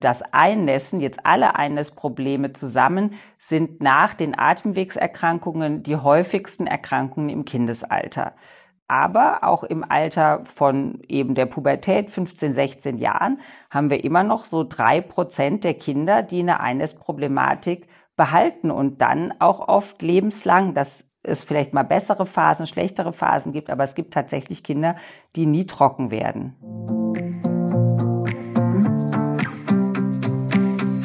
Das Einnässen, jetzt alle Einnässprobleme zusammen, sind nach den Atemwegserkrankungen die häufigsten Erkrankungen im Kindesalter. Aber auch im Alter von eben der Pubertät, 15, 16 Jahren, haben wir immer noch so drei Prozent der Kinder, die eine Einnässproblematik behalten und dann auch oft lebenslang. dass es vielleicht mal bessere Phasen, schlechtere Phasen gibt, aber es gibt tatsächlich Kinder, die nie trocken werden.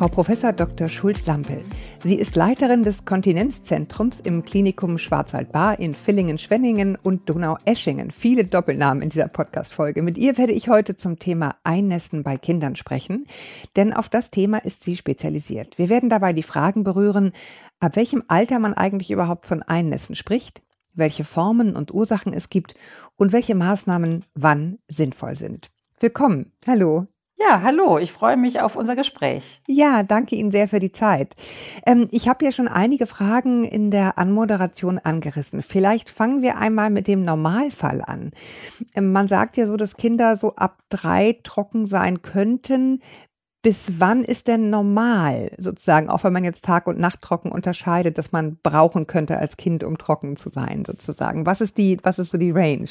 Frau Professor Dr. Schulz-Lampel. Sie ist Leiterin des Kontinenzzentrums im Klinikum Schwarzwaldbar in Villingen-Schwenningen und Donau-Eschingen. Viele Doppelnamen in dieser Podcast-Folge. Mit ihr werde ich heute zum Thema Einnässen bei Kindern sprechen, denn auf das Thema ist sie spezialisiert. Wir werden dabei die Fragen berühren, ab welchem Alter man eigentlich überhaupt von Einnässen spricht, welche Formen und Ursachen es gibt und welche Maßnahmen wann sinnvoll sind. Willkommen. Hallo. Ja, hallo, ich freue mich auf unser Gespräch. Ja, danke Ihnen sehr für die Zeit. Ähm, ich habe ja schon einige Fragen in der Anmoderation angerissen. Vielleicht fangen wir einmal mit dem Normalfall an. Ähm, man sagt ja so, dass Kinder so ab drei trocken sein könnten. Bis wann ist denn normal, sozusagen, auch wenn man jetzt Tag- und Nachttrocken unterscheidet, dass man brauchen könnte als Kind, um trocken zu sein, sozusagen? Was ist die, was ist so die Range?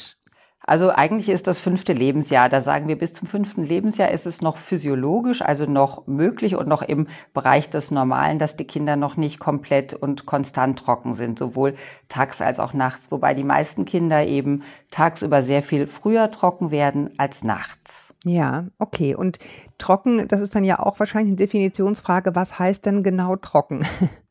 Also eigentlich ist das fünfte Lebensjahr. Da sagen wir, bis zum fünften Lebensjahr ist es noch physiologisch, also noch möglich und noch im Bereich des Normalen, dass die Kinder noch nicht komplett und konstant trocken sind, sowohl tags als auch nachts. Wobei die meisten Kinder eben tagsüber sehr viel früher trocken werden als nachts. Ja, okay. Und trocken, das ist dann ja auch wahrscheinlich eine Definitionsfrage. Was heißt denn genau trocken?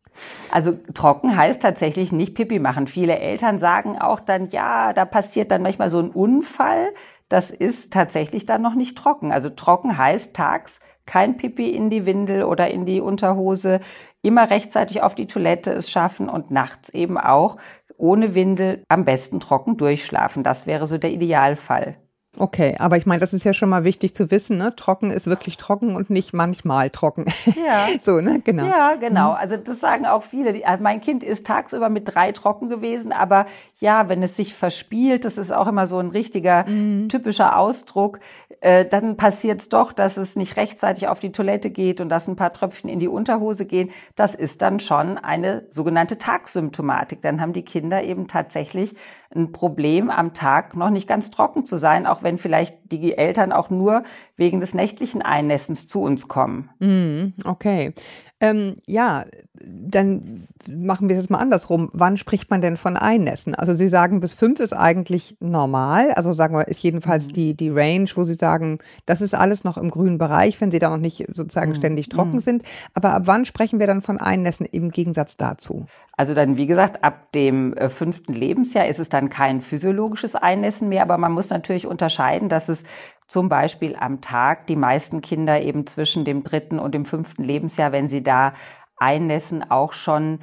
Also trocken heißt tatsächlich nicht Pipi machen. Viele Eltern sagen auch dann, ja, da passiert dann manchmal so ein Unfall. Das ist tatsächlich dann noch nicht trocken. Also trocken heißt tags kein Pipi in die Windel oder in die Unterhose, immer rechtzeitig auf die Toilette es schaffen und nachts eben auch ohne Windel am besten trocken durchschlafen. Das wäre so der Idealfall. Okay, aber ich meine, das ist ja schon mal wichtig zu wissen, ne? Trocken ist wirklich trocken und nicht manchmal trocken. Ja. so, ne? Genau. Ja, genau. Also das sagen auch viele. Also mein Kind ist tagsüber mit drei trocken gewesen, aber ja, wenn es sich verspielt, das ist auch immer so ein richtiger mhm. typischer Ausdruck, äh, dann passiert es doch, dass es nicht rechtzeitig auf die Toilette geht und dass ein paar Tröpfchen in die Unterhose gehen. Das ist dann schon eine sogenannte Tagsymptomatik. Dann haben die Kinder eben tatsächlich ein Problem, am Tag noch nicht ganz trocken zu sein, auch wenn vielleicht die Eltern auch nur wegen des nächtlichen Einnässens zu uns kommen. Mm, okay. Ähm, ja, dann machen wir das mal andersrum. Wann spricht man denn von Einnässen? Also Sie sagen, bis fünf ist eigentlich normal. Also sagen wir, ist jedenfalls mhm. die, die Range, wo Sie sagen, das ist alles noch im grünen Bereich, wenn Sie da noch nicht sozusagen mhm. ständig trocken mhm. sind. Aber ab wann sprechen wir dann von Einnässen im Gegensatz dazu? Also dann, wie gesagt, ab dem äh, fünften Lebensjahr ist es dann kein physiologisches Einnässen mehr, aber man muss natürlich unterscheiden, dass es zum Beispiel am Tag die meisten Kinder eben zwischen dem dritten und dem fünften Lebensjahr, wenn sie da einnässen, auch schon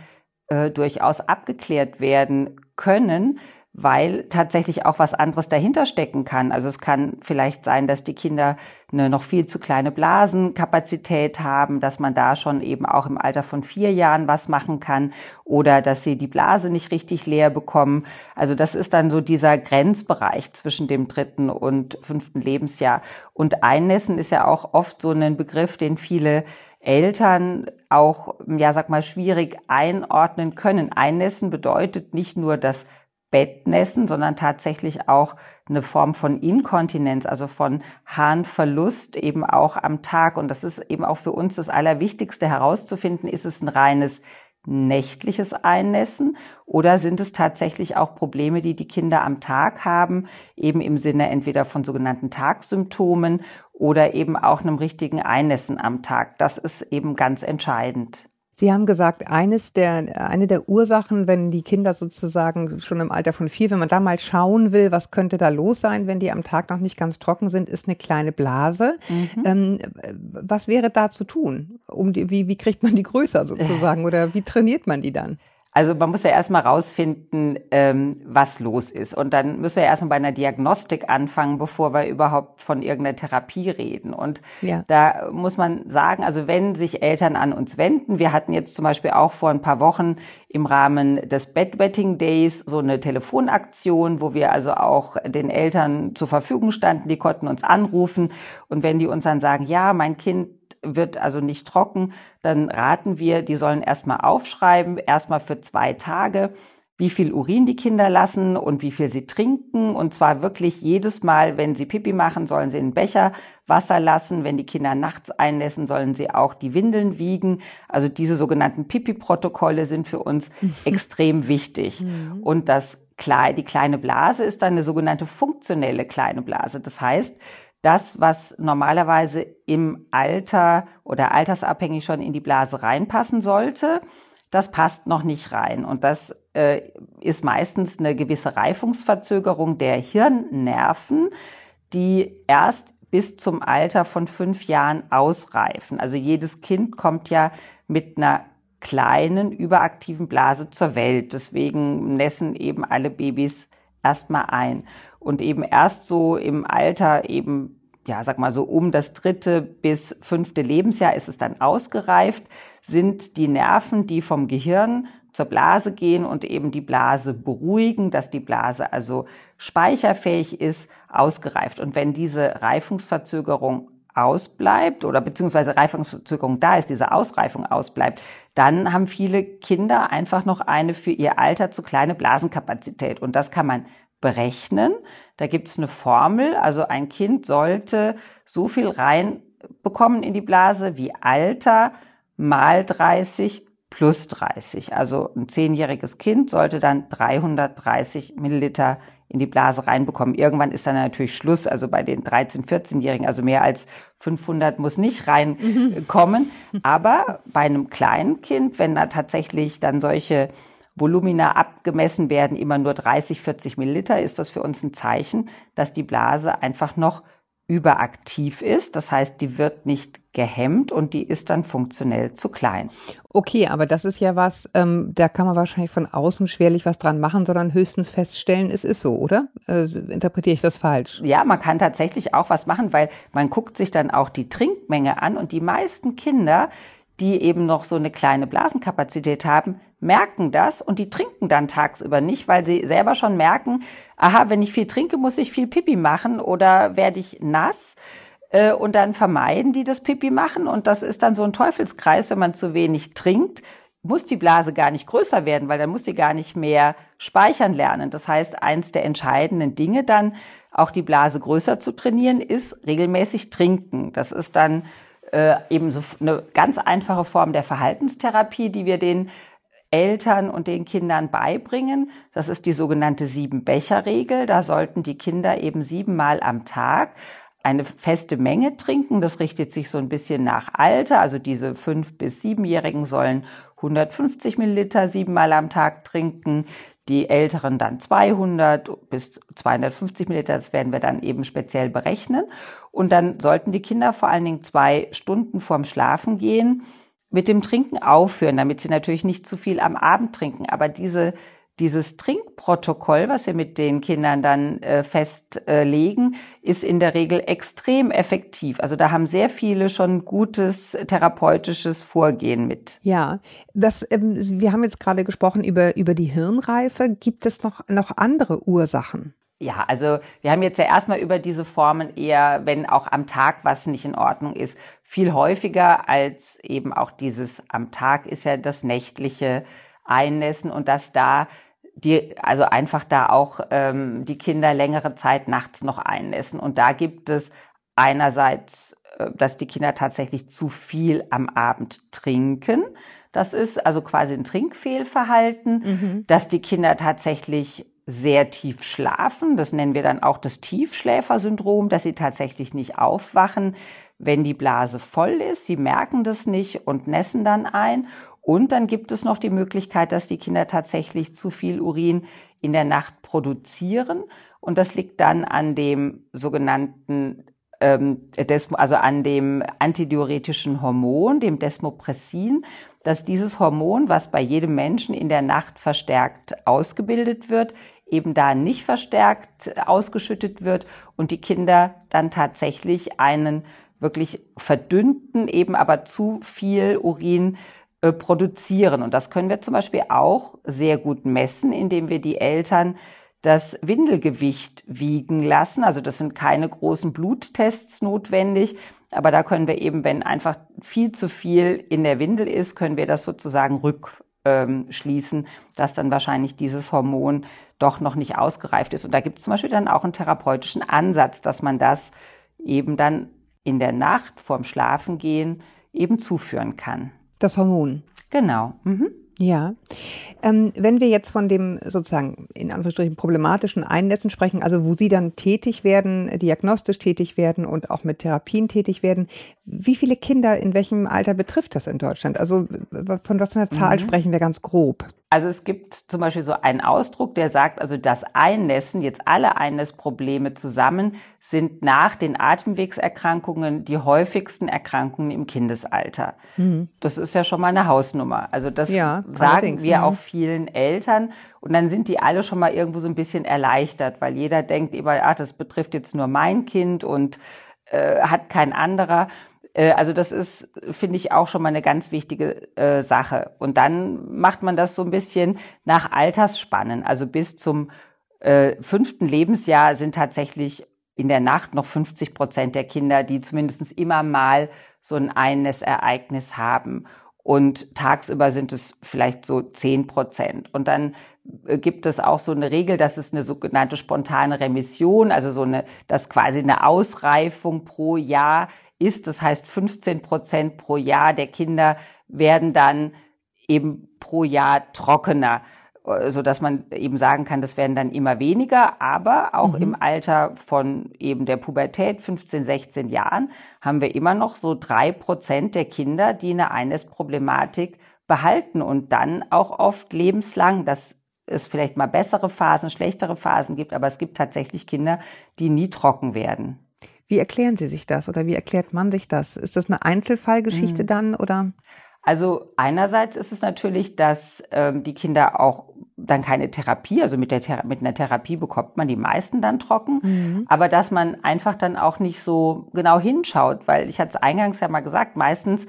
äh, durchaus abgeklärt werden können weil tatsächlich auch was anderes dahinter stecken kann. Also es kann vielleicht sein, dass die Kinder eine noch viel zu kleine Blasenkapazität haben, dass man da schon eben auch im Alter von vier Jahren was machen kann oder dass sie die Blase nicht richtig leer bekommen. Also das ist dann so dieser Grenzbereich zwischen dem dritten und fünften Lebensjahr. Und Einnässen ist ja auch oft so ein Begriff, den viele Eltern auch, ja, sag mal, schwierig einordnen können. Einnässen bedeutet nicht nur das Bettnässen, sondern tatsächlich auch eine Form von Inkontinenz, also von Harnverlust eben auch am Tag. Und das ist eben auch für uns das Allerwichtigste herauszufinden, ist es ein reines nächtliches Einnässen oder sind es tatsächlich auch Probleme, die die Kinder am Tag haben, eben im Sinne entweder von sogenannten Tagsymptomen oder eben auch einem richtigen Einnässen am Tag. Das ist eben ganz entscheidend. Sie haben gesagt, eines der, eine der Ursachen, wenn die Kinder sozusagen schon im Alter von vier, wenn man da mal schauen will, was könnte da los sein, wenn die am Tag noch nicht ganz trocken sind, ist eine kleine Blase. Mhm. Ähm, was wäre da zu tun? Um die, wie, wie kriegt man die größer sozusagen oder wie trainiert man die dann? Also man muss ja erstmal rausfinden, ähm, was los ist. Und dann müssen wir ja erstmal bei einer Diagnostik anfangen, bevor wir überhaupt von irgendeiner Therapie reden. Und ja. da muss man sagen, also wenn sich Eltern an uns wenden, wir hatten jetzt zum Beispiel auch vor ein paar Wochen im Rahmen des Bedwetting Days so eine Telefonaktion, wo wir also auch den Eltern zur Verfügung standen, die konnten uns anrufen. Und wenn die uns dann sagen, ja, mein Kind wird also nicht trocken, dann raten wir, die sollen erstmal aufschreiben, erstmal für zwei Tage, wie viel Urin die Kinder lassen und wie viel sie trinken. Und zwar wirklich jedes Mal, wenn sie Pipi machen, sollen sie einen Becher Wasser lassen. Wenn die Kinder nachts einlassen, sollen sie auch die Windeln wiegen. Also diese sogenannten Pipi-Protokolle sind für uns extrem wichtig. Mhm. Und das die kleine Blase ist dann eine sogenannte funktionelle kleine Blase. Das heißt, das, was normalerweise im Alter oder altersabhängig schon in die Blase reinpassen sollte, das passt noch nicht rein. Und das äh, ist meistens eine gewisse Reifungsverzögerung der Hirnnerven, die erst bis zum Alter von fünf Jahren ausreifen. Also jedes Kind kommt ja mit einer kleinen, überaktiven Blase zur Welt. Deswegen nässen eben alle Babys erstmal ein und eben erst so im Alter eben, ja, sag mal so um das dritte bis fünfte Lebensjahr ist es dann ausgereift, sind die Nerven, die vom Gehirn zur Blase gehen und eben die Blase beruhigen, dass die Blase also speicherfähig ist, ausgereift. Und wenn diese Reifungsverzögerung ausbleibt oder beziehungsweise Reifungsverzögerung da ist, diese Ausreifung ausbleibt, dann haben viele Kinder einfach noch eine für ihr Alter zu kleine Blasenkapazität. Und das kann man berechnen. Da gibt es eine Formel, also ein Kind sollte so viel reinbekommen in die Blase wie Alter mal 30 plus 30. Also ein zehnjähriges Kind sollte dann 330 Milliliter in die Blase reinbekommen. Irgendwann ist dann natürlich Schluss. Also bei den 13-, 14-Jährigen, also mehr als 500 muss nicht reinkommen. Aber bei einem kleinen Kind, wenn da tatsächlich dann solche Volumina abgemessen werden, immer nur 30, 40 Milliliter, ist das für uns ein Zeichen, dass die Blase einfach noch überaktiv ist. Das heißt, die wird nicht gehemmt und die ist dann funktionell zu klein. Okay, aber das ist ja was, ähm, da kann man wahrscheinlich von außen schwerlich was dran machen, sondern höchstens feststellen, es ist so, oder? Äh, interpretiere ich das falsch? Ja, man kann tatsächlich auch was machen, weil man guckt sich dann auch die Trinkmenge an und die meisten Kinder, die eben noch so eine kleine Blasenkapazität haben, merken das und die trinken dann tagsüber nicht, weil sie selber schon merken, aha, wenn ich viel trinke, muss ich viel Pipi machen oder werde ich nass. Äh, und dann vermeiden die das Pipi machen und das ist dann so ein Teufelskreis, wenn man zu wenig trinkt, muss die Blase gar nicht größer werden, weil dann muss sie gar nicht mehr speichern lernen. Das heißt, eins der entscheidenden Dinge dann, auch die Blase größer zu trainieren, ist regelmäßig trinken. Das ist dann äh, eben so eine ganz einfache Form der Verhaltenstherapie, die wir den Eltern und den Kindern beibringen. Das ist die sogenannte Sieben-Becher-Regel. Da sollten die Kinder eben siebenmal am Tag eine feste Menge trinken. Das richtet sich so ein bisschen nach Alter. Also diese fünf- bis siebenjährigen sollen 150 Milliliter siebenmal am Tag trinken. Die Älteren dann 200 bis 250 Milliliter. Das werden wir dann eben speziell berechnen. Und dann sollten die Kinder vor allen Dingen zwei Stunden vorm Schlafen gehen mit dem Trinken aufhören, damit sie natürlich nicht zu viel am Abend trinken. Aber diese, dieses Trinkprotokoll, was wir mit den Kindern dann äh, festlegen, ist in der Regel extrem effektiv. Also da haben sehr viele schon gutes therapeutisches Vorgehen mit. Ja, das, ähm, wir haben jetzt gerade gesprochen über, über die Hirnreife. Gibt es noch, noch andere Ursachen? Ja, also wir haben jetzt ja erstmal über diese Formen eher, wenn auch am Tag was nicht in Ordnung ist, viel häufiger als eben auch dieses am Tag ist ja das nächtliche Einnässen und dass da die, also einfach da auch ähm, die Kinder längere Zeit nachts noch einnässen. Und da gibt es einerseits, äh, dass die Kinder tatsächlich zu viel am Abend trinken. Das ist also quasi ein Trinkfehlverhalten, mhm. dass die Kinder tatsächlich sehr tief schlafen. Das nennen wir dann auch das Tiefschläfersyndrom, dass sie tatsächlich nicht aufwachen, wenn die Blase voll ist. Sie merken das nicht und nässen dann ein. Und dann gibt es noch die Möglichkeit, dass die Kinder tatsächlich zu viel Urin in der Nacht produzieren. Und das liegt dann an dem sogenannten ähm, also an dem antidiuretischen Hormon, dem Desmopressin, dass dieses Hormon, was bei jedem Menschen in der Nacht verstärkt ausgebildet wird, eben da nicht verstärkt ausgeschüttet wird und die Kinder dann tatsächlich einen wirklich verdünnten, eben aber zu viel Urin produzieren. Und das können wir zum Beispiel auch sehr gut messen, indem wir die Eltern das Windelgewicht wiegen lassen. Also das sind keine großen Bluttests notwendig, aber da können wir eben, wenn einfach viel zu viel in der Windel ist, können wir das sozusagen rückschließen, ähm, dass dann wahrscheinlich dieses Hormon doch noch nicht ausgereift ist. Und da gibt es zum Beispiel dann auch einen therapeutischen Ansatz, dass man das eben dann in der Nacht vorm Schlafengehen eben zuführen kann. Das Hormon. Genau. Mhm. Ja. Ähm, wenn wir jetzt von dem sozusagen in Anführungsstrichen problematischen Einnässen sprechen, also wo Sie dann tätig werden, diagnostisch tätig werden und auch mit Therapien tätig werden, wie viele Kinder in welchem Alter betrifft das in Deutschland? Also von was für einer Zahl mhm. sprechen wir ganz grob? Also es gibt zum Beispiel so einen Ausdruck, der sagt, also das Einnässen, jetzt alle Einnässprobleme zusammen, sind nach den Atemwegserkrankungen die häufigsten Erkrankungen im Kindesalter. Mhm. Das ist ja schon mal eine Hausnummer. Also das ja, sagen wir mhm. auch vielen Eltern. Und dann sind die alle schon mal irgendwo so ein bisschen erleichtert, weil jeder denkt immer, ah, das betrifft jetzt nur mein Kind und äh, hat kein anderer. Äh, also das ist, finde ich, auch schon mal eine ganz wichtige äh, Sache. Und dann macht man das so ein bisschen nach Altersspannen. Also bis zum äh, fünften Lebensjahr sind tatsächlich in der Nacht noch 50 Prozent der Kinder, die zumindest immer mal so ein Einnässereignis haben. Und tagsüber sind es vielleicht so 10 Prozent. Und dann äh, gibt es auch so eine Regel, dass es eine sogenannte spontane Remission, also so eine, dass quasi eine Ausreifung pro Jahr ist. Das heißt, 15 Prozent pro Jahr der Kinder werden dann eben pro Jahr trockener so dass man eben sagen kann, das werden dann immer weniger, aber auch mhm. im Alter von eben der Pubertät, 15, 16 Jahren, haben wir immer noch so drei Prozent der Kinder, die eine Einesproblematik behalten und dann auch oft lebenslang. Das es vielleicht mal bessere Phasen, schlechtere Phasen gibt, aber es gibt tatsächlich Kinder, die nie trocken werden. Wie erklären Sie sich das oder wie erklärt man sich das? Ist das eine Einzelfallgeschichte mhm. dann oder? Also einerseits ist es natürlich, dass ähm, die Kinder auch dann keine Therapie, also mit, der Thera mit einer Therapie bekommt man die meisten dann trocken, mhm. aber dass man einfach dann auch nicht so genau hinschaut, weil ich hatte es eingangs ja mal gesagt, meistens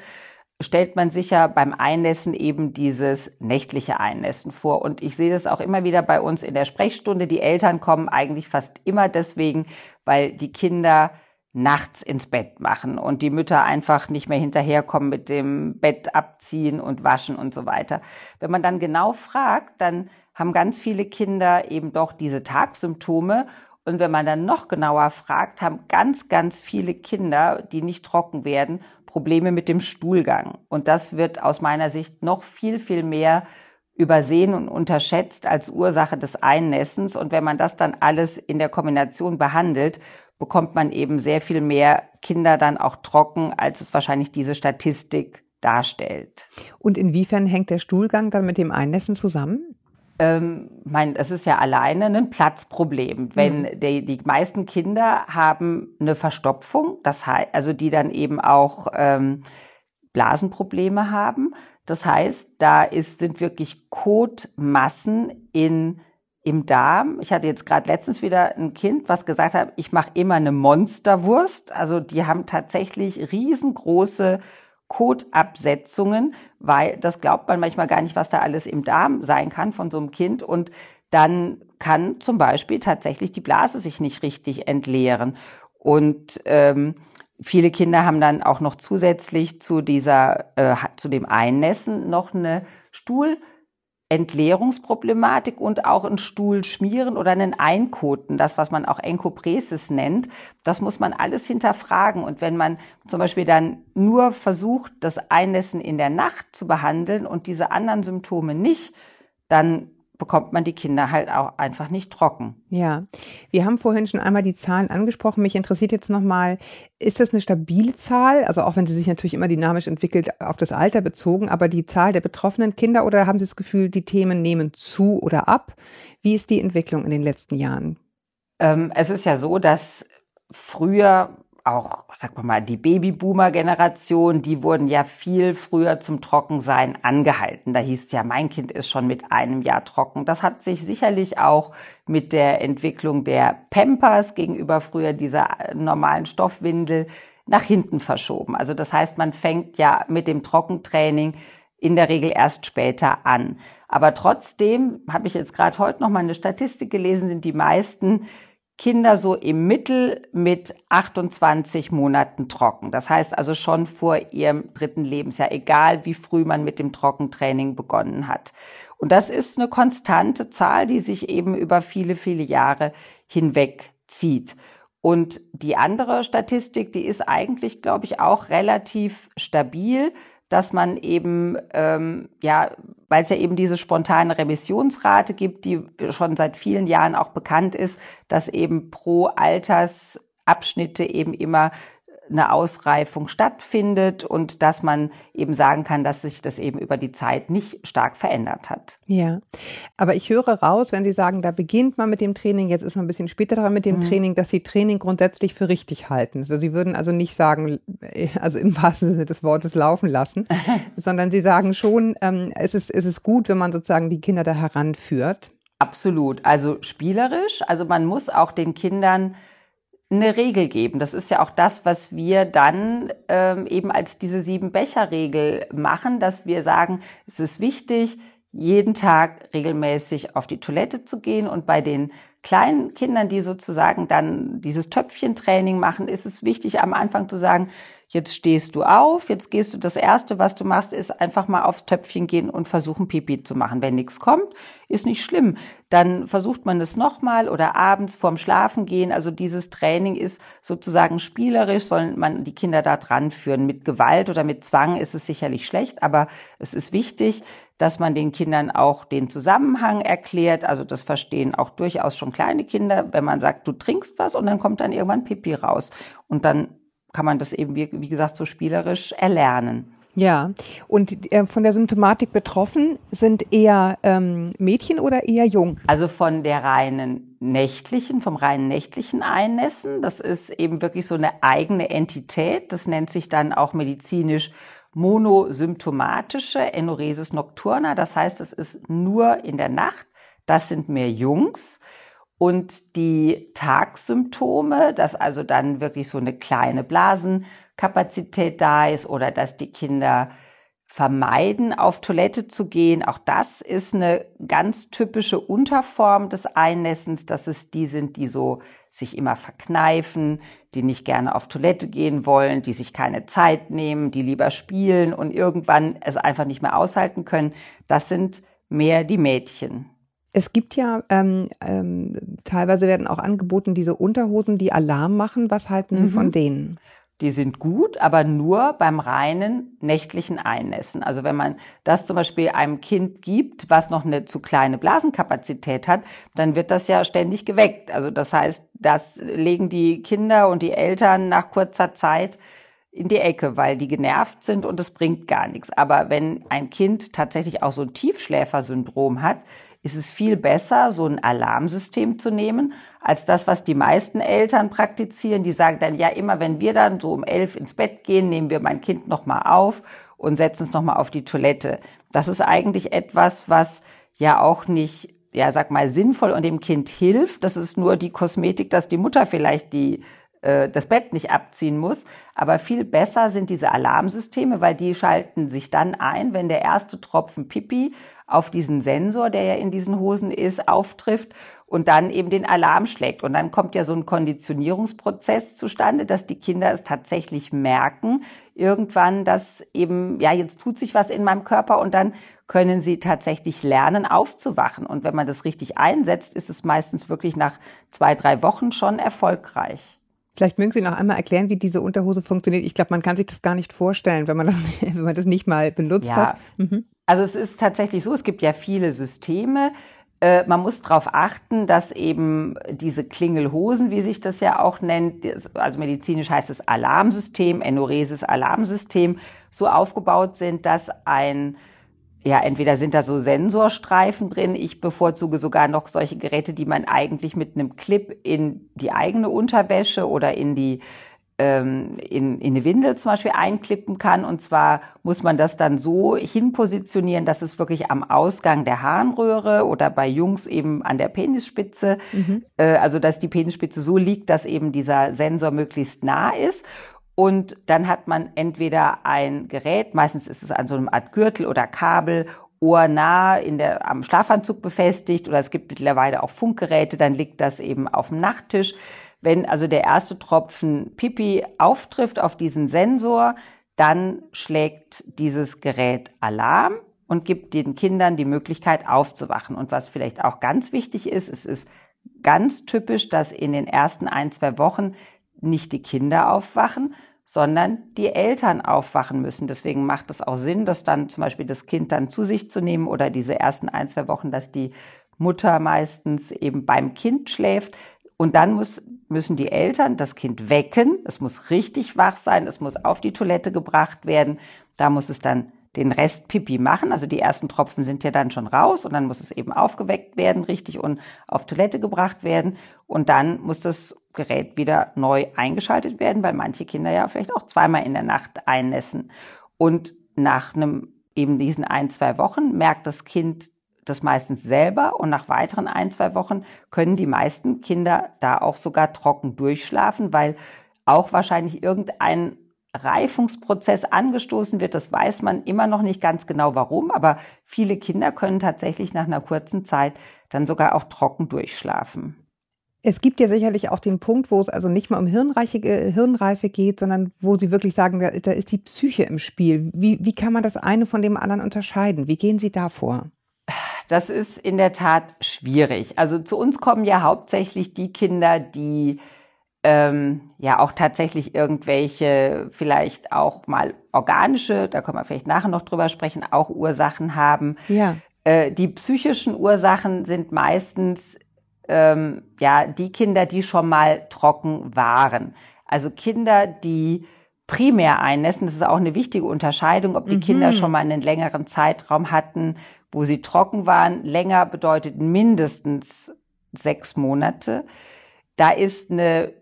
stellt man sich ja beim Einnässen eben dieses nächtliche Einnässen vor. Und ich sehe das auch immer wieder bei uns in der Sprechstunde. Die Eltern kommen eigentlich fast immer deswegen, weil die Kinder nachts ins Bett machen und die Mütter einfach nicht mehr hinterherkommen mit dem Bett abziehen und waschen und so weiter. Wenn man dann genau fragt, dann haben ganz viele Kinder eben doch diese Tagsymptome und wenn man dann noch genauer fragt, haben ganz, ganz viele Kinder, die nicht trocken werden, Probleme mit dem Stuhlgang. Und das wird aus meiner Sicht noch viel, viel mehr übersehen und unterschätzt als Ursache des Einnässens. Und wenn man das dann alles in der Kombination behandelt, bekommt man eben sehr viel mehr Kinder dann auch trocken, als es wahrscheinlich diese Statistik darstellt. Und inwiefern hängt der Stuhlgang dann mit dem Einnässen zusammen? Ähm, mein, es ist ja alleine ein Platzproblem. Wenn mhm. die, die meisten Kinder haben eine Verstopfung, das heißt, also die dann eben auch ähm, Blasenprobleme haben. Das heißt, da ist, sind wirklich Kotmassen in im Darm. Ich hatte jetzt gerade letztens wieder ein Kind, was gesagt hat, ich mache immer eine Monsterwurst. Also die haben tatsächlich riesengroße Kotabsetzungen, weil das glaubt man manchmal gar nicht, was da alles im Darm sein kann von so einem Kind. Und dann kann zum Beispiel tatsächlich die Blase sich nicht richtig entleeren. Und ähm, viele Kinder haben dann auch noch zusätzlich zu dieser, äh, zu dem Einnässen noch eine Stuhl Entleerungsproblematik und auch ein Stuhl schmieren oder einen Einkoten, das, was man auch Enkopresis nennt, das muss man alles hinterfragen. Und wenn man zum Beispiel dann nur versucht, das Einnässen in der Nacht zu behandeln und diese anderen Symptome nicht, dann bekommt man die Kinder halt auch einfach nicht trocken. Ja, wir haben vorhin schon einmal die Zahlen angesprochen. Mich interessiert jetzt nochmal, ist das eine stabile Zahl? Also auch wenn sie sich natürlich immer dynamisch entwickelt, auf das Alter bezogen, aber die Zahl der betroffenen Kinder oder haben Sie das Gefühl, die Themen nehmen zu oder ab? Wie ist die Entwicklung in den letzten Jahren? Ähm, es ist ja so, dass früher auch, sag mal, die Babyboomer-Generation, die wurden ja viel früher zum Trockensein angehalten. Da hieß es ja, mein Kind ist schon mit einem Jahr trocken. Das hat sich sicherlich auch mit der Entwicklung der Pampers gegenüber früher dieser normalen Stoffwindel nach hinten verschoben. Also das heißt, man fängt ja mit dem Trockentraining in der Regel erst später an. Aber trotzdem habe ich jetzt gerade heute noch mal eine Statistik gelesen, sind die meisten Kinder so im Mittel mit 28 Monaten trocken. Das heißt also schon vor ihrem dritten Lebensjahr, egal wie früh man mit dem Trockentraining begonnen hat. Und das ist eine konstante Zahl, die sich eben über viele, viele Jahre hinweg zieht. Und die andere Statistik, die ist eigentlich, glaube ich, auch relativ stabil dass man eben, ähm, ja, weil es ja eben diese spontane Remissionsrate gibt, die schon seit vielen Jahren auch bekannt ist, dass eben pro Altersabschnitte eben immer eine Ausreifung stattfindet und dass man eben sagen kann, dass sich das eben über die Zeit nicht stark verändert hat. Ja, aber ich höre raus, wenn Sie sagen, da beginnt man mit dem Training, jetzt ist man ein bisschen später dran mit dem mhm. Training, dass Sie Training grundsätzlich für richtig halten. Also Sie würden also nicht sagen, äh, also im wahrsten Sinne des Wortes laufen lassen, sondern Sie sagen schon, ähm, es, ist, es ist gut, wenn man sozusagen die Kinder da heranführt. Absolut. Also spielerisch. Also man muss auch den Kindern eine Regel geben. Das ist ja auch das, was wir dann ähm, eben als diese sieben Becher-Regel machen, dass wir sagen, es ist wichtig, jeden Tag regelmäßig auf die Toilette zu gehen und bei den kleinen Kindern, die sozusagen dann dieses Töpfchentraining machen, ist es wichtig, am Anfang zu sagen, jetzt stehst du auf, jetzt gehst du, das Erste, was du machst, ist einfach mal aufs Töpfchen gehen und versuchen, Pipi zu machen. Wenn nichts kommt, ist nicht schlimm. Dann versucht man es nochmal oder abends vorm Schlafen gehen. Also dieses Training ist sozusagen spielerisch, soll man die Kinder da dran führen. Mit Gewalt oder mit Zwang ist es sicherlich schlecht, aber es ist wichtig, dass man den Kindern auch den Zusammenhang erklärt. Also das verstehen auch durchaus schon kleine Kinder, wenn man sagt, du trinkst was und dann kommt dann irgendwann Pipi raus. Und dann kann man das eben, wie, wie gesagt, so spielerisch erlernen. Ja, und äh, von der Symptomatik betroffen sind eher ähm, Mädchen oder eher jung? Also von der reinen nächtlichen, vom reinen nächtlichen Einnässen. Das ist eben wirklich so eine eigene Entität. Das nennt sich dann auch medizinisch monosymptomatische Enuresis nocturna. Das heißt, es ist nur in der Nacht. Das sind mehr Jungs. Und die Tagsymptome, dass also dann wirklich so eine kleine Blasenkapazität da ist oder dass die Kinder vermeiden, auf Toilette zu gehen. Auch das ist eine ganz typische Unterform des Einnässens, dass es die sind, die so sich immer verkneifen, die nicht gerne auf Toilette gehen wollen, die sich keine Zeit nehmen, die lieber spielen und irgendwann es einfach nicht mehr aushalten können. Das sind mehr die Mädchen. Es gibt ja ähm, ähm, teilweise werden auch angeboten diese Unterhosen, die Alarm machen. Was halten Sie mhm. von denen? Die sind gut, aber nur beim reinen nächtlichen Einnässen. Also wenn man das zum Beispiel einem Kind gibt, was noch eine zu kleine Blasenkapazität hat, dann wird das ja ständig geweckt. Also das heißt, das legen die Kinder und die Eltern nach kurzer Zeit in die Ecke, weil die genervt sind und es bringt gar nichts. Aber wenn ein Kind tatsächlich auch so ein Tiefschläfersyndrom hat, ist es viel besser, so ein Alarmsystem zu nehmen, als das, was die meisten Eltern praktizieren. Die sagen dann, ja, immer wenn wir dann so um elf ins Bett gehen, nehmen wir mein Kind nochmal auf und setzen es nochmal auf die Toilette. Das ist eigentlich etwas, was ja auch nicht, ja, sag mal, sinnvoll und dem Kind hilft. Das ist nur die Kosmetik, dass die Mutter vielleicht die äh, das Bett nicht abziehen muss. Aber viel besser sind diese Alarmsysteme, weil die schalten sich dann ein, wenn der erste Tropfen Pipi auf diesen Sensor, der ja in diesen Hosen ist, auftrifft und dann eben den Alarm schlägt. Und dann kommt ja so ein Konditionierungsprozess zustande, dass die Kinder es tatsächlich merken, irgendwann, dass eben, ja, jetzt tut sich was in meinem Körper und dann können sie tatsächlich lernen, aufzuwachen. Und wenn man das richtig einsetzt, ist es meistens wirklich nach zwei, drei Wochen schon erfolgreich. Vielleicht mögen Sie noch einmal erklären, wie diese Unterhose funktioniert. Ich glaube, man kann sich das gar nicht vorstellen, wenn man das, wenn man das nicht mal benutzt ja. hat. Mhm. Also es ist tatsächlich so, es gibt ja viele Systeme. Äh, man muss darauf achten, dass eben diese Klingelhosen, wie sich das ja auch nennt, also medizinisch heißt es Alarmsystem, Enuresis Alarmsystem, so aufgebaut sind, dass ein ja, entweder sind da so Sensorstreifen drin. Ich bevorzuge sogar noch solche Geräte, die man eigentlich mit einem Clip in die eigene Unterwäsche oder in die in, in eine Windel zum Beispiel einklippen kann. Und zwar muss man das dann so hinpositionieren, dass es wirklich am Ausgang der Harnröhre oder bei Jungs eben an der Penisspitze, mhm. äh, also dass die Penisspitze so liegt, dass eben dieser Sensor möglichst nah ist. Und dann hat man entweder ein Gerät, meistens ist es an so einem Art Gürtel oder Kabel, ohrnah in der, am Schlafanzug befestigt oder es gibt mittlerweile auch Funkgeräte, dann liegt das eben auf dem Nachttisch. Wenn also der erste Tropfen Pipi auftrifft auf diesen Sensor, dann schlägt dieses Gerät Alarm und gibt den Kindern die Möglichkeit aufzuwachen. Und was vielleicht auch ganz wichtig ist, es ist ganz typisch, dass in den ersten ein, zwei Wochen nicht die Kinder aufwachen, sondern die Eltern aufwachen müssen. Deswegen macht es auch Sinn, dass dann zum Beispiel das Kind dann zu sich zu nehmen oder diese ersten ein, zwei Wochen, dass die Mutter meistens eben beim Kind schläft. Und dann muss, müssen die Eltern das Kind wecken. Es muss richtig wach sein. Es muss auf die Toilette gebracht werden. Da muss es dann den Rest Pipi machen. Also die ersten Tropfen sind ja dann schon raus und dann muss es eben aufgeweckt werden, richtig und auf Toilette gebracht werden. Und dann muss das Gerät wieder neu eingeschaltet werden, weil manche Kinder ja vielleicht auch zweimal in der Nacht einnässen. Und nach einem eben diesen ein, zwei Wochen merkt das Kind das meistens selber und nach weiteren ein, zwei Wochen können die meisten Kinder da auch sogar trocken durchschlafen, weil auch wahrscheinlich irgendein Reifungsprozess angestoßen wird. Das weiß man immer noch nicht ganz genau warum, aber viele Kinder können tatsächlich nach einer kurzen Zeit dann sogar auch trocken durchschlafen. Es gibt ja sicherlich auch den Punkt, wo es also nicht mal um Hirnreiche, Hirnreife geht, sondern wo Sie wirklich sagen, da, da ist die Psyche im Spiel. Wie, wie kann man das eine von dem anderen unterscheiden? Wie gehen Sie da vor? Das ist in der Tat schwierig. Also zu uns kommen ja hauptsächlich die Kinder, die ähm, ja auch tatsächlich irgendwelche, vielleicht auch mal organische, da können wir vielleicht nachher noch drüber sprechen, auch Ursachen haben. Ja. Äh, die psychischen Ursachen sind meistens ähm, ja die Kinder, die schon mal trocken waren. Also Kinder, die primär einnässen, das ist auch eine wichtige Unterscheidung, ob die mhm. Kinder schon mal einen längeren Zeitraum hatten, wo sie trocken waren. Länger bedeutet mindestens sechs Monate. Da ist eine,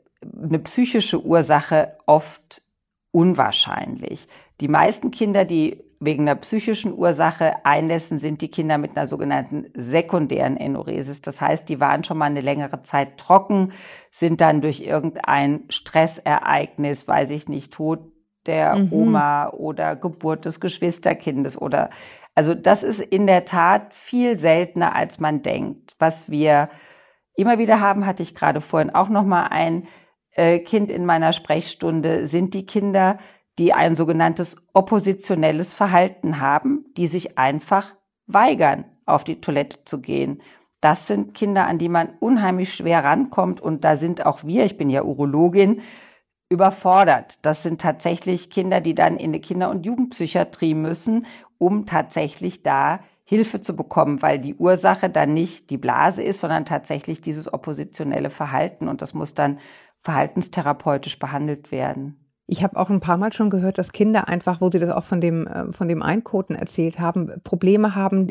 eine psychische Ursache oft unwahrscheinlich. Die meisten Kinder, die wegen einer psychischen Ursache einlässen, sind die Kinder mit einer sogenannten sekundären Enuresis. Das heißt, die waren schon mal eine längere Zeit trocken, sind dann durch irgendein Stressereignis, weiß ich nicht, Tod der mhm. Oma oder Geburt des Geschwisterkindes oder also das ist in der Tat viel seltener, als man denkt. Was wir immer wieder haben, hatte ich gerade vorhin auch noch mal ein äh, Kind in meiner Sprechstunde, sind die Kinder, die ein sogenanntes oppositionelles Verhalten haben, die sich einfach weigern, auf die Toilette zu gehen. Das sind Kinder, an die man unheimlich schwer rankommt und da sind auch wir, ich bin ja Urologin, überfordert. Das sind tatsächlich Kinder, die dann in eine Kinder- und Jugendpsychiatrie müssen um tatsächlich da Hilfe zu bekommen, weil die Ursache dann nicht die Blase ist, sondern tatsächlich dieses oppositionelle Verhalten und das muss dann verhaltenstherapeutisch behandelt werden. Ich habe auch ein paar Mal schon gehört, dass Kinder einfach, wo Sie das auch von dem, äh, von dem Einkoten erzählt haben, Probleme haben,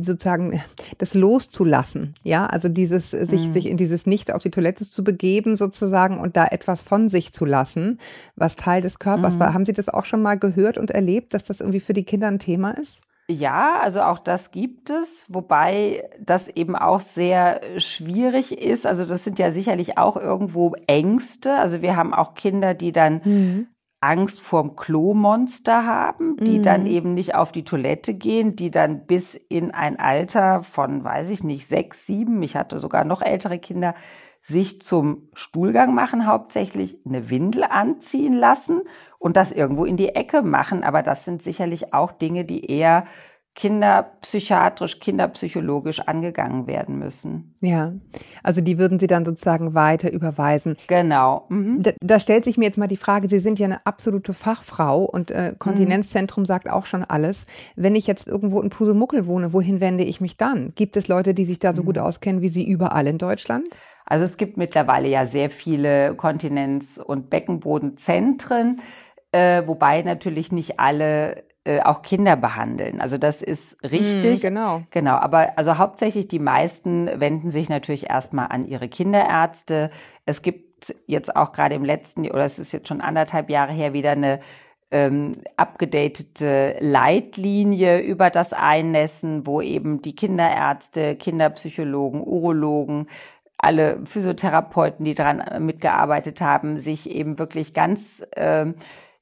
sozusagen das loszulassen. Ja, also dieses, sich, mhm. sich in dieses Nichts auf die Toilette zu begeben sozusagen und da etwas von sich zu lassen, was Teil des Körpers mhm. war. Haben Sie das auch schon mal gehört und erlebt, dass das irgendwie für die Kinder ein Thema ist? Ja, also auch das gibt es, wobei das eben auch sehr schwierig ist. Also das sind ja sicherlich auch irgendwo Ängste. Also wir haben auch Kinder, die dann mhm. Angst vorm Klomonster haben, die mhm. dann eben nicht auf die Toilette gehen, die dann bis in ein Alter von, weiß ich nicht, sechs, sieben, ich hatte sogar noch ältere Kinder, sich zum Stuhlgang machen, hauptsächlich eine Windel anziehen lassen und das irgendwo in die Ecke machen. Aber das sind sicherlich auch Dinge, die eher kinderpsychiatrisch, kinderpsychologisch angegangen werden müssen. Ja, also die würden Sie dann sozusagen weiter überweisen. Genau. Mhm. Da, da, stellt sich mir jetzt mal die Frage, Sie sind ja eine absolute Fachfrau und äh, Kontinenzzentrum mhm. sagt auch schon alles. Wenn ich jetzt irgendwo in Pusemuckel wohne, wohin wende ich mich dann? Gibt es Leute, die sich da so mhm. gut auskennen wie Sie überall in Deutschland? Also es gibt mittlerweile ja sehr viele Kontinenz- und Beckenbodenzentren, äh, wobei natürlich nicht alle äh, auch Kinder behandeln. Also das ist richtig. Mm, genau. Genau. Aber also hauptsächlich die meisten wenden sich natürlich erstmal an ihre Kinderärzte. Es gibt jetzt auch gerade im letzten, oder es ist jetzt schon anderthalb Jahre her, wieder eine ähm, abgedatete Leitlinie über das Einnässen, wo eben die Kinderärzte, Kinderpsychologen, Urologen, alle Physiotherapeuten, die daran mitgearbeitet haben, sich eben wirklich ganz äh,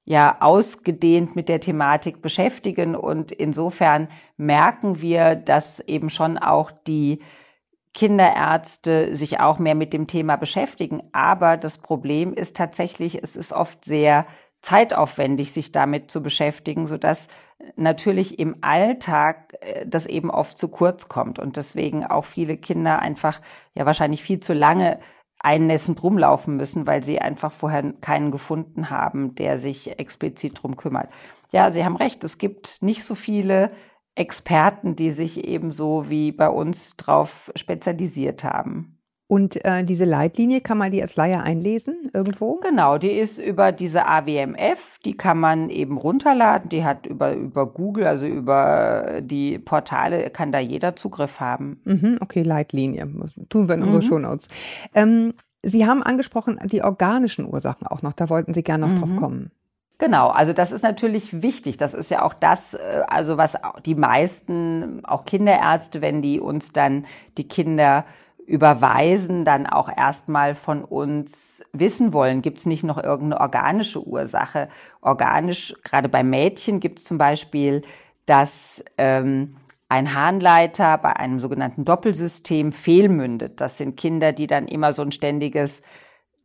ja ausgedehnt mit der Thematik beschäftigen. Und insofern merken wir, dass eben schon auch die Kinderärzte sich auch mehr mit dem Thema beschäftigen. Aber das Problem ist tatsächlich, es ist oft sehr zeitaufwendig, sich damit zu beschäftigen, so dass natürlich im Alltag äh, das eben oft zu kurz kommt und deswegen auch viele Kinder einfach ja wahrscheinlich viel zu lange einnässend rumlaufen müssen, weil sie einfach vorher keinen gefunden haben, der sich explizit drum kümmert. Ja, Sie haben recht, es gibt nicht so viele Experten, die sich ebenso wie bei uns drauf spezialisiert haben. Und äh, diese Leitlinie kann man die als Laie einlesen irgendwo? Genau, die ist über diese AWMF, die kann man eben runterladen. Die hat über, über Google, also über die Portale, kann da jeder Zugriff haben. Mhm, okay, Leitlinie. Tun wir in mhm. unsere Shownotes. Ähm, Sie haben angesprochen die organischen Ursachen auch noch. Da wollten Sie gerne noch mhm. drauf kommen. Genau, also das ist natürlich wichtig. Das ist ja auch das, äh, also was die meisten, auch Kinderärzte, wenn die uns dann die Kinder überweisen, dann auch erstmal von uns wissen wollen, gibt es nicht noch irgendeine organische Ursache. Organisch, gerade bei Mädchen gibt es zum Beispiel, dass ähm, ein Harnleiter bei einem sogenannten Doppelsystem fehlmündet. Das sind Kinder, die dann immer so ein ständiges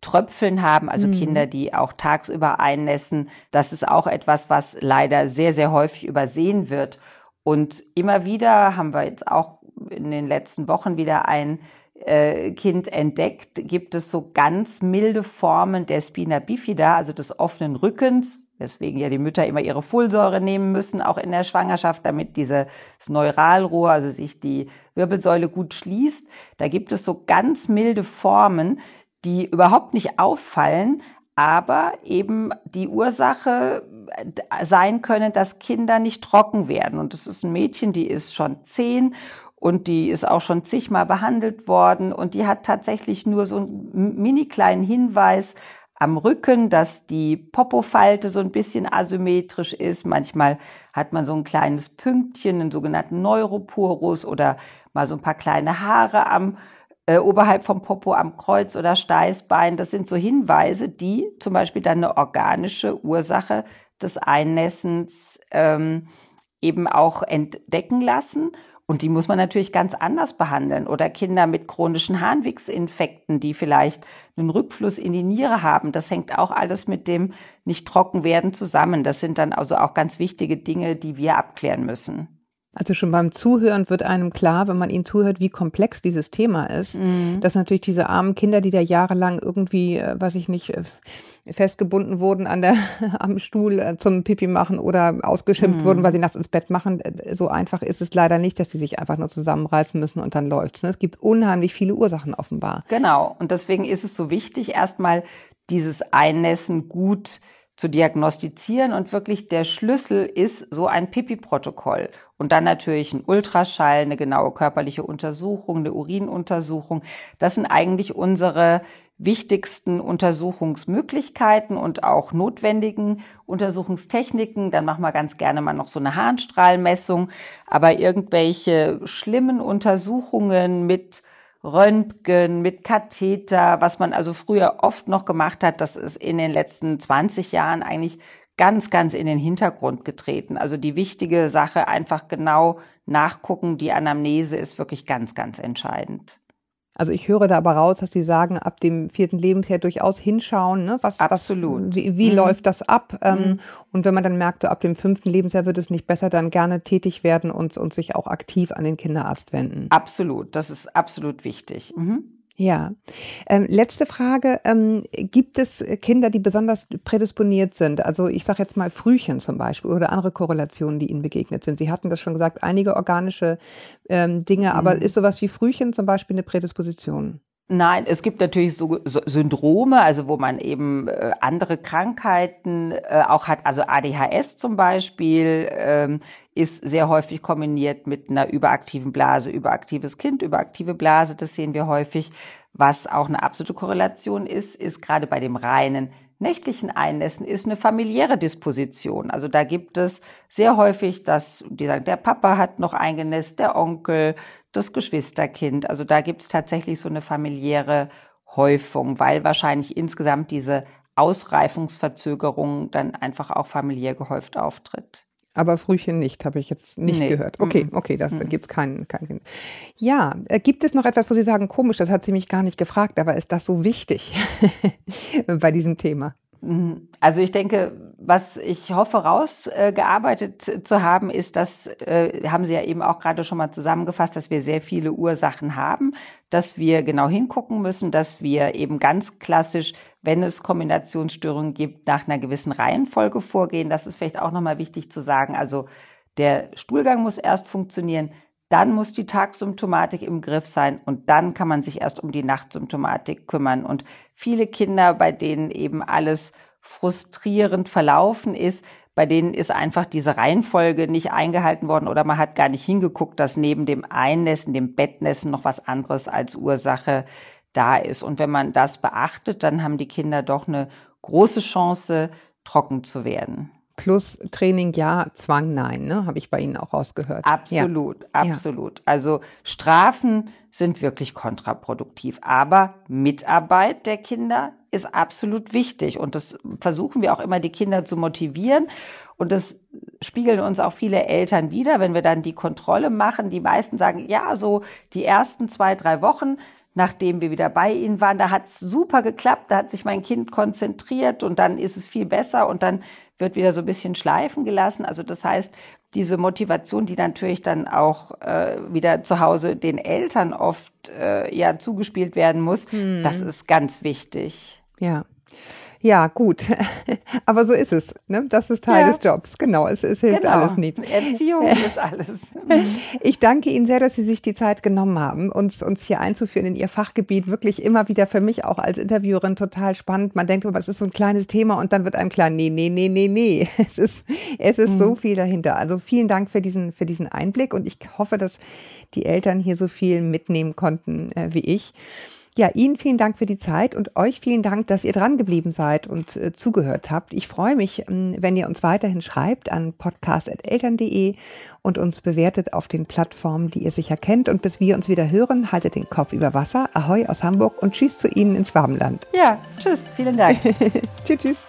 Tröpfeln haben, also mhm. Kinder, die auch tagsüber einnässen. Das ist auch etwas, was leider sehr, sehr häufig übersehen wird. Und immer wieder haben wir jetzt auch in den letzten Wochen wieder ein Kind entdeckt, gibt es so ganz milde Formen der Spina bifida, also des offenen Rückens, weswegen ja die Mütter immer ihre Folsäure nehmen müssen, auch in der Schwangerschaft, damit dieses Neuralrohr, also sich die Wirbelsäule gut schließt. Da gibt es so ganz milde Formen, die überhaupt nicht auffallen, aber eben die Ursache äh, sein können, dass Kinder nicht trocken werden. Und das ist ein Mädchen, die ist schon zehn und die ist auch schon zigmal behandelt worden und die hat tatsächlich nur so einen mini kleinen Hinweis am Rücken, dass die Popofalte so ein bisschen asymmetrisch ist. Manchmal hat man so ein kleines Pünktchen, einen sogenannten Neuroporus oder mal so ein paar kleine Haare am äh, oberhalb vom Popo am Kreuz oder Steißbein. Das sind so Hinweise, die zum Beispiel dann eine organische Ursache des Einnässens ähm, eben auch entdecken lassen. Und die muss man natürlich ganz anders behandeln. Oder Kinder mit chronischen Harnwegsinfekten, die vielleicht einen Rückfluss in die Niere haben. Das hängt auch alles mit dem nicht trocken werden zusammen. Das sind dann also auch ganz wichtige Dinge, die wir abklären müssen. Also schon beim Zuhören wird einem klar, wenn man ihnen zuhört, wie komplex dieses Thema ist, mhm. dass natürlich diese armen Kinder, die da jahrelang irgendwie, äh, weiß ich nicht, äh, festgebunden wurden an der, am Stuhl äh, zum Pipi machen oder ausgeschimpft mhm. wurden, weil sie nachts ins Bett machen. So einfach ist es leider nicht, dass sie sich einfach nur zusammenreißen müssen und dann läuft's. Ne? Es gibt unheimlich viele Ursachen offenbar. Genau. Und deswegen ist es so wichtig, erstmal dieses Einnässen gut zu diagnostizieren und wirklich der Schlüssel ist so ein Pipi-Protokoll. Und dann natürlich ein Ultraschall, eine genaue körperliche Untersuchung, eine Urinuntersuchung. Das sind eigentlich unsere wichtigsten Untersuchungsmöglichkeiten und auch notwendigen Untersuchungstechniken. Dann machen wir ganz gerne mal noch so eine Harnstrahlmessung. Aber irgendwelche schlimmen Untersuchungen mit Röntgen, mit Katheter, was man also früher oft noch gemacht hat, das ist in den letzten 20 Jahren eigentlich ganz, ganz in den Hintergrund getreten. Also die wichtige Sache einfach genau nachgucken. Die Anamnese ist wirklich ganz, ganz entscheidend. Also ich höre da aber raus, dass Sie sagen, ab dem vierten Lebensjahr durchaus hinschauen, ne? was, Absolut. Was, wie, wie mhm. läuft das ab? Ähm, mhm. Und wenn man dann merkt, so ab dem fünften Lebensjahr wird es nicht besser, dann gerne tätig werden und, und sich auch aktiv an den Kinderarzt wenden. Absolut, das ist absolut wichtig. Mhm. Ja. Ähm, letzte Frage. Ähm, gibt es Kinder, die besonders prädisponiert sind? Also ich sage jetzt mal Frühchen zum Beispiel oder andere Korrelationen, die Ihnen begegnet sind. Sie hatten das schon gesagt, einige organische ähm, Dinge, aber mhm. ist sowas wie Frühchen zum Beispiel eine Prädisposition? Nein, es gibt natürlich so, so Syndrome, also wo man eben äh, andere Krankheiten äh, auch hat. Also ADHS zum Beispiel ähm, ist sehr häufig kombiniert mit einer überaktiven Blase, überaktives Kind, überaktive Blase. Das sehen wir häufig. Was auch eine absolute Korrelation ist, ist gerade bei dem reinen nächtlichen Einnässen ist eine familiäre Disposition. Also da gibt es sehr häufig, dass die sagen, der Papa hat noch eingenässt, der Onkel, das Geschwisterkind. Also da gibt es tatsächlich so eine familiäre Häufung, weil wahrscheinlich insgesamt diese Ausreifungsverzögerung dann einfach auch familiär gehäuft auftritt. Aber Frühchen nicht, habe ich jetzt nicht nee. gehört. Okay, okay, das mhm. gibt es keinen, keinen. Ja, äh, gibt es noch etwas, wo Sie sagen, komisch, das hat sie mich gar nicht gefragt, aber ist das so wichtig bei diesem Thema? Mhm. Also ich denke, was ich hoffe rausgearbeitet äh, zu haben, ist, dass, äh, haben Sie ja eben auch gerade schon mal zusammengefasst, dass wir sehr viele Ursachen haben, dass wir genau hingucken müssen, dass wir eben ganz klassisch, wenn es Kombinationsstörungen gibt, nach einer gewissen Reihenfolge vorgehen. Das ist vielleicht auch nochmal wichtig zu sagen. Also der Stuhlgang muss erst funktionieren, dann muss die Tagsymptomatik im Griff sein und dann kann man sich erst um die Nachtsymptomatik kümmern. Und viele Kinder, bei denen eben alles frustrierend verlaufen ist, bei denen ist einfach diese Reihenfolge nicht eingehalten worden oder man hat gar nicht hingeguckt, dass neben dem Einnässen, dem Bettnässen noch was anderes als Ursache da ist. Und wenn man das beachtet, dann haben die Kinder doch eine große Chance, trocken zu werden. Plus Training ja, Zwang nein, ne? Habe ich bei Ihnen auch rausgehört. Absolut, ja. absolut. Also Strafen sind wirklich kontraproduktiv, aber Mitarbeit der Kinder ist absolut wichtig und das versuchen wir auch immer die Kinder zu motivieren und das spiegeln uns auch viele Eltern wieder, wenn wir dann die Kontrolle machen. Die meisten sagen, ja, so die ersten zwei, drei Wochen nachdem wir wieder bei ihnen waren. Da hat's super geklappt, da hat sich mein Kind konzentriert und dann ist es viel besser und dann wird wieder so ein bisschen schleifen gelassen. Also das heißt, diese Motivation, die natürlich dann auch äh, wieder zu Hause den Eltern oft äh, ja zugespielt werden muss, hm. das ist ganz wichtig. Ja. Ja, gut. Aber so ist es. Ne? Das ist Teil ja. des Jobs. Genau, es, es hilft genau. alles nicht. Erziehung ist alles. Ich danke Ihnen sehr, dass Sie sich die Zeit genommen haben, uns, uns hier einzuführen in Ihr Fachgebiet. Wirklich immer wieder für mich auch als Interviewerin total spannend. Man denkt immer, es ist so ein kleines Thema und dann wird einem klar, nee, nee, nee, nee, nee. Es ist, es ist mhm. so viel dahinter. Also vielen Dank für diesen, für diesen Einblick und ich hoffe, dass die Eltern hier so viel mitnehmen konnten äh, wie ich. Ja, Ihnen vielen Dank für die Zeit und euch vielen Dank, dass ihr dran geblieben seid und äh, zugehört habt. Ich freue mich, ähm, wenn ihr uns weiterhin schreibt an podcast.eltern.de und uns bewertet auf den Plattformen, die ihr sicher kennt. Und bis wir uns wieder hören, haltet den Kopf über Wasser. Ahoi aus Hamburg und tschüss zu Ihnen ins Warmland. Ja, tschüss, vielen Dank. tschüss, tschüss.